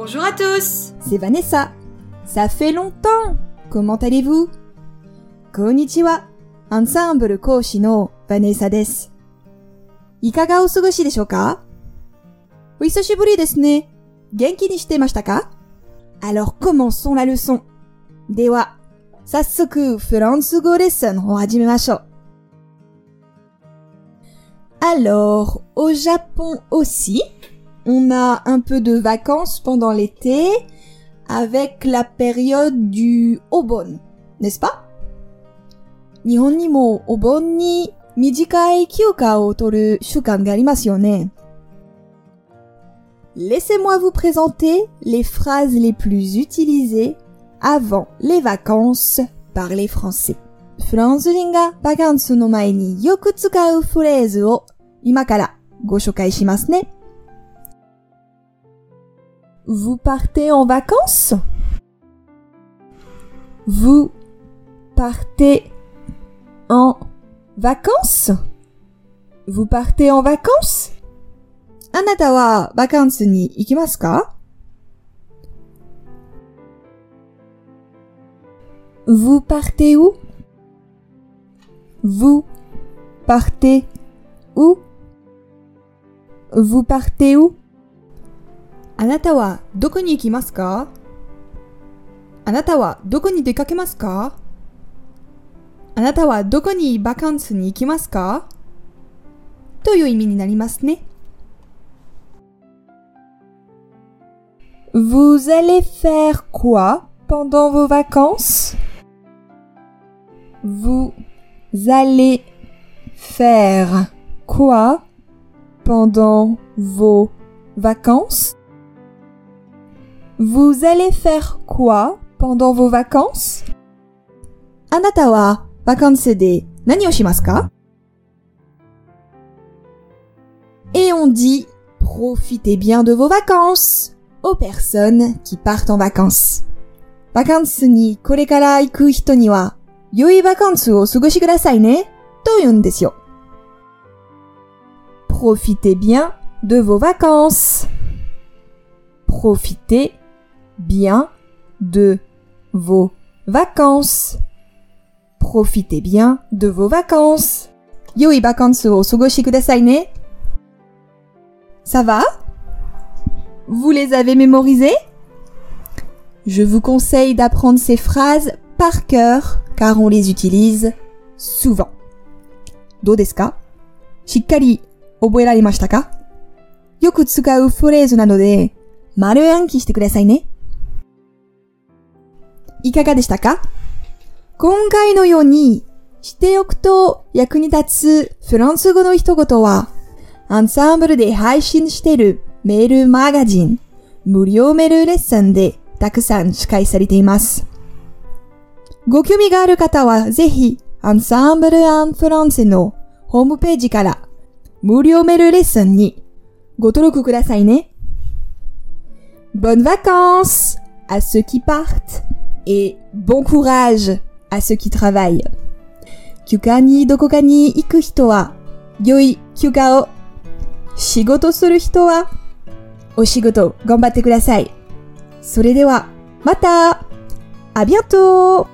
Bonjour à tous. C'est Vanessa. Ça fait longtemps. Comment allez-vous? Konnichiwa. Ensemble Koshi no Vanessa des. Ikaga osugushi desho ka O isoshiburi desu ne. Genki ni shite ka? Alors commençons la leçon. Dewa, sassoku go lesson o hajimemashou. Alors, au Japon aussi, on a un peu de vacances pendant l'été avec la période du Obon, n'est-ce pas 日本にもお盆に短い休暇を取る習慣がありますよね。Laissez-moi vous présenter les phrases les plus utilisées avant les vacances par les Français. フランス人がバカンスの前によく使うフレーズを今からご紹介しますね。 Vous partez en vacances Vous partez en vacances Vous partez en vacances あなたはバカンスに行きますか Vous partez où Vous partez où Vous partez où あなたはどこに行きますかあなたはどこに出かけますかあなたはどこにバカンスに行きますかという意味になりますね。Vous allez faire quoi pendant vos vacances Vous allez faire quoi pendant vos vacances Vous allez faire quoi pendant vos vacances? Anata wa vacances de nani? Et on dit profitez bien de vos vacances aux personnes qui partent en vacances. Vacances ni kore kara iku hito ni wa yoi vacances o sugoshi ne to yun. Profitez bien de vos vacances. Profitez bien de vos vacances. Profitez bien de vos vacances. 良いバカンスをお過ごしくださいね。Ça va Vous les avez mémorisées Je vous conseille d'apprendre ces phrases par cœur car on les utilise souvent. どうですかしっかり覚えられましたかよく使うフレーズなので丸暗記してくださいね。 いかがでしたか？今回のように知っておくと役に立つフランス語の一言はアンサンブルで配信しているメールマガジン無料メールレッスンでたくさん司会されています。ご興味がある方はぜひアンサンブル・アン・フランセのホームページから無料メールレッスンにご登録くださいね。Bonne vacances! À ceux qui partent et bon courage à ceux qui travaillent. 休暇にどこかに行く人は良い休暇を。仕事する人はお仕事頑張ってください。それではまたあビアント